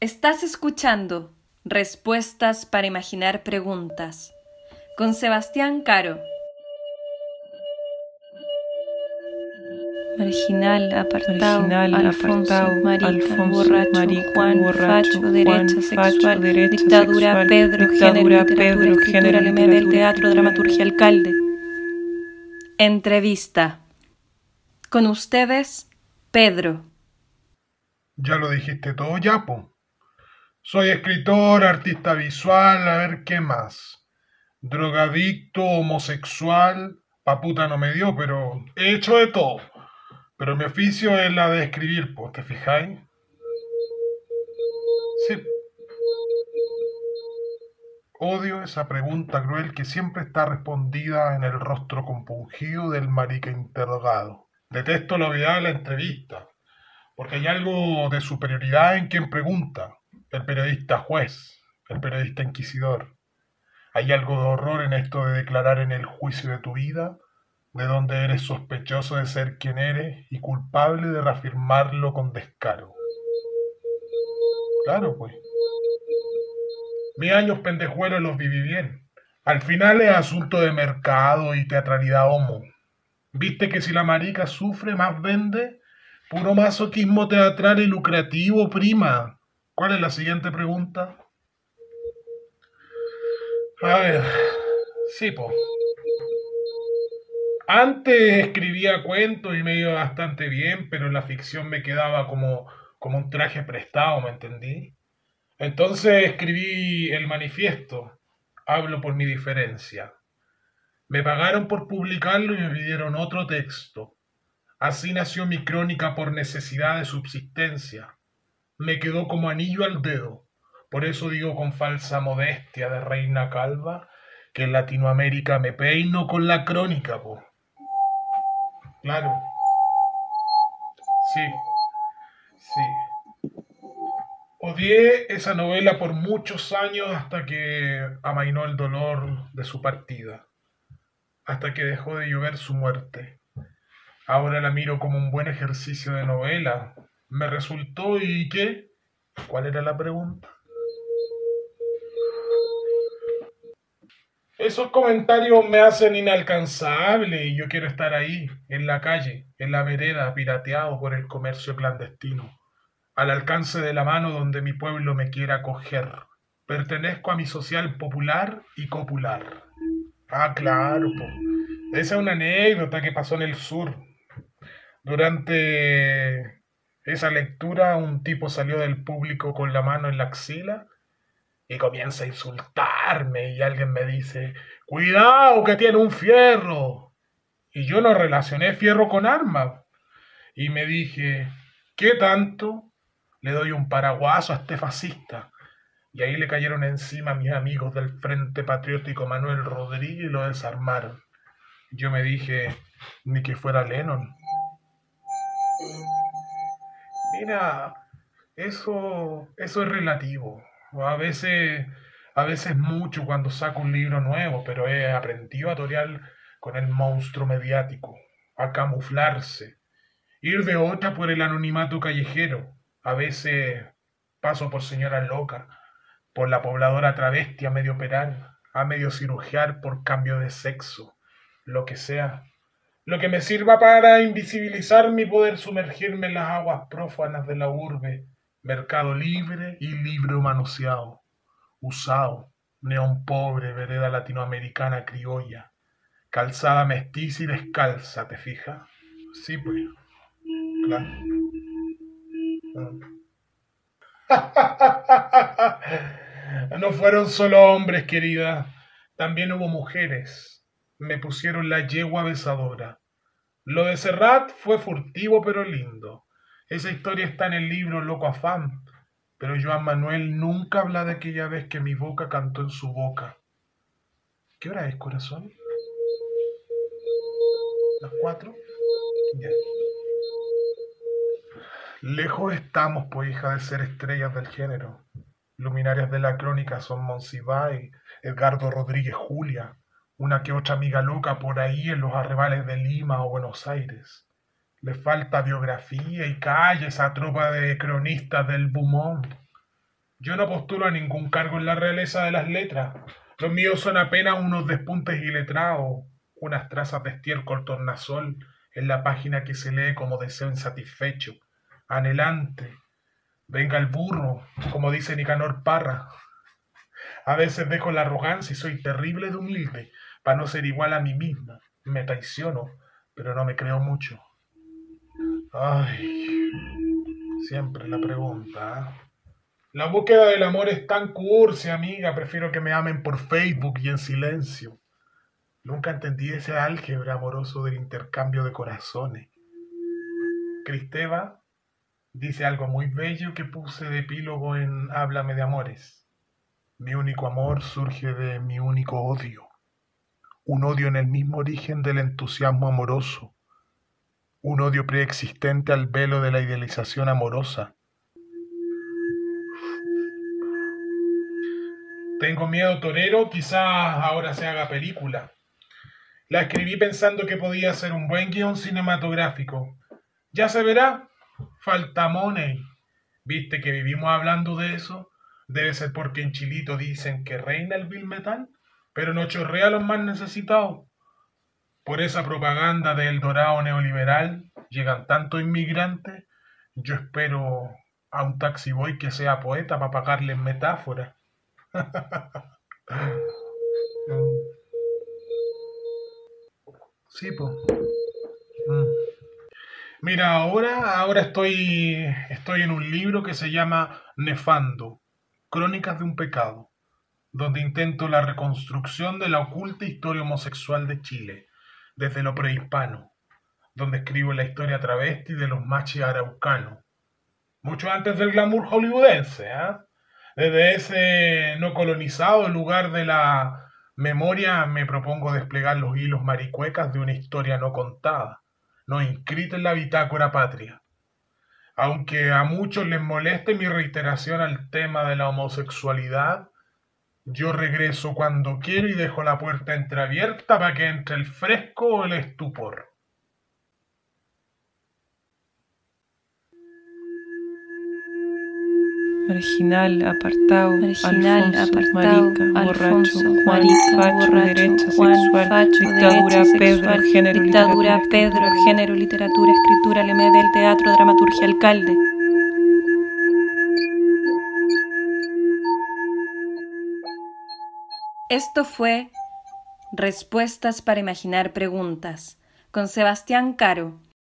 Estás escuchando Respuestas para Imaginar Preguntas con Sebastián Caro. Marginal, apartado, Marginal, Alfonso, apartado, marica, Alfonso, borracho, marica, Juan, borracho, facho, Juan, derecha facho, sexual, derecha dictadura, sexual, Pedro, dictadura, género, Pedro, género, literatura, teatro, escritura, dramaturgia, alcalde. Entrevista. Con ustedes, Pedro. Ya lo dijiste todo, ya, po. Soy escritor, artista visual, a ver qué más. Drogadicto, homosexual, pa' puta no me dio, pero he hecho de todo. Pero mi oficio es la de escribir, po, ¿te fijáis? Sí. Odio esa pregunta cruel que siempre está respondida en el rostro compungido del marica interrogado. Detesto la obviedad de la entrevista, porque hay algo de superioridad en quien pregunta, el periodista juez, el periodista inquisidor. Hay algo de horror en esto de declarar en el juicio de tu vida, de donde eres sospechoso de ser quien eres y culpable de reafirmarlo con descaro. Claro, pues. Mis años pendejuelos los viví bien. Al final es asunto de mercado y teatralidad homo. ¿Viste que si la marica sufre, más vende? Puro masoquismo teatral y lucrativo, prima. ¿Cuál es la siguiente pregunta? A ver, sí, po. Antes escribía cuentos y me iba bastante bien, pero la ficción me quedaba como, como un traje prestado, ¿me entendí? Entonces escribí el manifiesto. Hablo por mi diferencia. Me pagaron por publicarlo y me pidieron otro texto. Así nació mi crónica por necesidad de subsistencia. Me quedó como anillo al dedo. Por eso digo con falsa modestia de reina calva que en Latinoamérica me peino con la crónica, po. Claro. Sí. Sí. Odié esa novela por muchos años hasta que amainó el dolor de su partida, hasta que dejó de llover su muerte. Ahora la miro como un buen ejercicio de novela. Me resultó y qué? ¿Cuál era la pregunta? Esos comentarios me hacen inalcanzable y yo quiero estar ahí, en la calle, en la vereda, pirateado por el comercio clandestino, al alcance de la mano donde mi pueblo me quiera coger. Pertenezco a mi social popular y copular. Ah, claro, po. Esa es una anécdota que pasó en el sur. Durante esa lectura, un tipo salió del público con la mano en la axila y comienza a insultarme y alguien me dice, cuidado que tiene un fierro. Y yo no relacioné fierro con arma. Y me dije, ¿qué tanto? Le doy un paraguaso a este fascista. Y ahí le cayeron encima mis amigos del Frente Patriótico Manuel Rodríguez y lo desarmaron. Yo me dije, ni que fuera Lennon. Eso, eso es relativo. A veces, a veces mucho cuando saco un libro nuevo, pero he aprendido a torear con el monstruo mediático, a camuflarse, ir de otra por el anonimato callejero. A veces paso por señora loca, por la pobladora travesti a medio operar, a medio cirugiar por cambio de sexo, lo que sea. Lo que me sirva para invisibilizar mi poder sumergirme en las aguas prófanas de la urbe, mercado libre y libro manoseado, usado, neón pobre, vereda latinoamericana criolla, calzada mestiza y descalza, ¿te fijas? Sí, pues. Claro. No fueron solo hombres, querida, también hubo mujeres. Me pusieron la yegua besadora. Lo de Serrat fue furtivo pero lindo. Esa historia está en el libro Loco Afán, pero Joan Manuel nunca habla de aquella vez que mi boca cantó en su boca. ¿Qué hora es, corazón? ¿Las cuatro? Lejos estamos, pues, hija, de ser estrellas del género. Luminarias de la crónica son Monsiváis, Edgardo Rodríguez Julia, una que otra amiga loca por ahí en los arrebales de Lima o Buenos Aires. Le falta biografía y calle esa tropa de cronistas del Bumón. Yo no postulo a ningún cargo en la realeza de las letras. Los míos son apenas unos despuntes iletrados, unas trazas de estiércol tornasol en la página que se lee como deseo insatisfecho, anhelante. Venga el burro, como dice Nicanor Parra. A veces dejo la arrogancia y soy terrible de humilde, para no ser igual a mí misma. Me traiciono, pero no me creo mucho. Ay, siempre la pregunta. ¿eh? La búsqueda del amor es tan cursi, amiga. Prefiero que me amen por Facebook y en silencio. Nunca entendí ese álgebra amoroso del intercambio de corazones. Cristeva dice algo muy bello que puse de epílogo en Háblame de amores. Mi único amor surge de mi único odio. Un odio en el mismo origen del entusiasmo amoroso. Un odio preexistente al velo de la idealización amorosa Tengo miedo torero, quizás ahora se haga película. La escribí pensando que podía ser un buen guion cinematográfico. Ya se verá. Falta money. ¿Viste que vivimos hablando de eso? Debe ser porque en Chilito dicen que reina el bill metal, pero no chorrea a los más necesitados. Por esa propaganda del dorado neoliberal llegan tantos inmigrantes. Yo espero a un taxiboy que sea poeta para pagarles metáforas. Sí, pues. Mira, ahora, ahora estoy, estoy en un libro que se llama Nefando, Crónicas de un pecado, donde intento la reconstrucción de la oculta historia homosexual de Chile, desde lo prehispano, donde escribo la historia travesti de los machis araucanos, mucho antes del glamour hollywoodense, ¿ah? Desde ese no colonizado lugar de la memoria me propongo desplegar los hilos maricuecas de una historia no contada, no inscrita en la bitácora patria. Aunque a muchos les moleste mi reiteración al tema de la homosexualidad, yo regreso cuando quiero y dejo la puerta entreabierta para que entre el fresco o el estupor. Marginal, apartado, Marginal, Alfonso, apartado, marica, Alfonso, borracho, Juan, marica, facho, borracho, derecha Juan, sexual, facho, dictadura, derecha Pedro, sexual, género, dictadura, literatura, Pedro, escritura, género, literatura, escritura, LMD, del teatro, dramaturgia, alcalde. Esto fue Respuestas para Imaginar Preguntas con Sebastián Caro